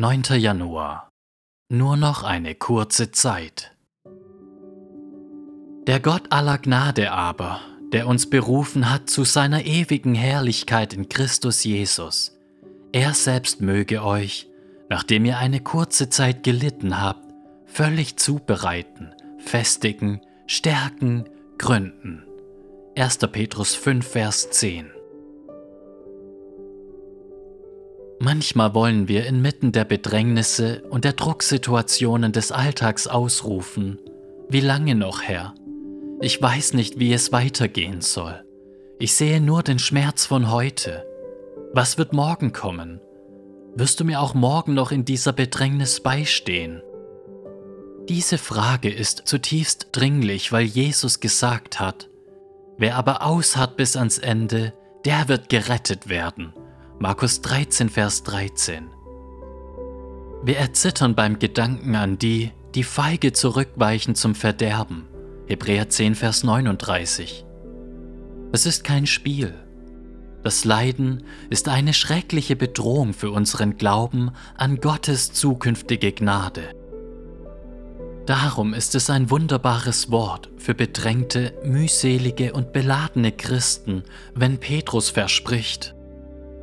9. Januar. Nur noch eine kurze Zeit. Der Gott aller Gnade aber, der uns berufen hat zu seiner ewigen Herrlichkeit in Christus Jesus, er selbst möge euch, nachdem ihr eine kurze Zeit gelitten habt, völlig zubereiten, festigen, stärken, gründen. 1. Petrus 5, Vers 10 Manchmal wollen wir inmitten der Bedrängnisse und der Drucksituationen des Alltags ausrufen, wie lange noch, Herr? Ich weiß nicht, wie es weitergehen soll. Ich sehe nur den Schmerz von heute. Was wird morgen kommen? Wirst du mir auch morgen noch in dieser Bedrängnis beistehen? Diese Frage ist zutiefst dringlich, weil Jesus gesagt hat, wer aber ausharrt bis ans Ende, der wird gerettet werden. Markus 13, Vers 13. Wir erzittern beim Gedanken an die, die feige zurückweichen zum Verderben. Hebräer 10, Vers 39. Es ist kein Spiel. Das Leiden ist eine schreckliche Bedrohung für unseren Glauben an Gottes zukünftige Gnade. Darum ist es ein wunderbares Wort für bedrängte, mühselige und beladene Christen, wenn Petrus verspricht,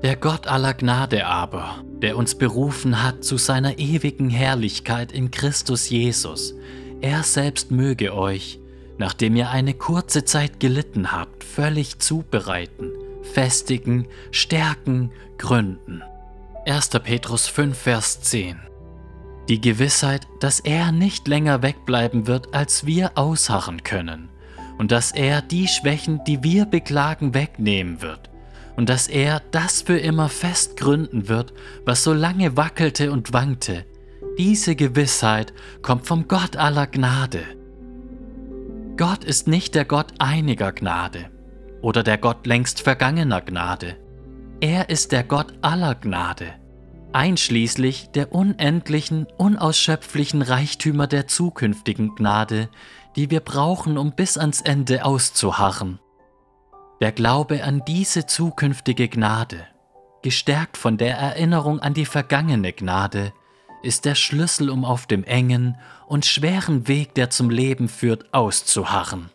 der Gott aller Gnade aber, der uns berufen hat zu seiner ewigen Herrlichkeit in Christus Jesus, er selbst möge euch, nachdem ihr eine kurze Zeit gelitten habt, völlig zubereiten, festigen, stärken, gründen. 1. Petrus 5, Vers 10 Die Gewissheit, dass er nicht länger wegbleiben wird, als wir ausharren können, und dass er die Schwächen, die wir beklagen, wegnehmen wird, und dass er das für immer fest gründen wird, was so lange wackelte und wankte. Diese Gewissheit kommt vom Gott aller Gnade. Gott ist nicht der Gott einiger Gnade oder der Gott längst vergangener Gnade. Er ist der Gott aller Gnade, einschließlich der unendlichen, unausschöpflichen Reichtümer der zukünftigen Gnade, die wir brauchen, um bis ans Ende auszuharren. Der Glaube an diese zukünftige Gnade, gestärkt von der Erinnerung an die vergangene Gnade, ist der Schlüssel, um auf dem engen und schweren Weg, der zum Leben führt, auszuharren.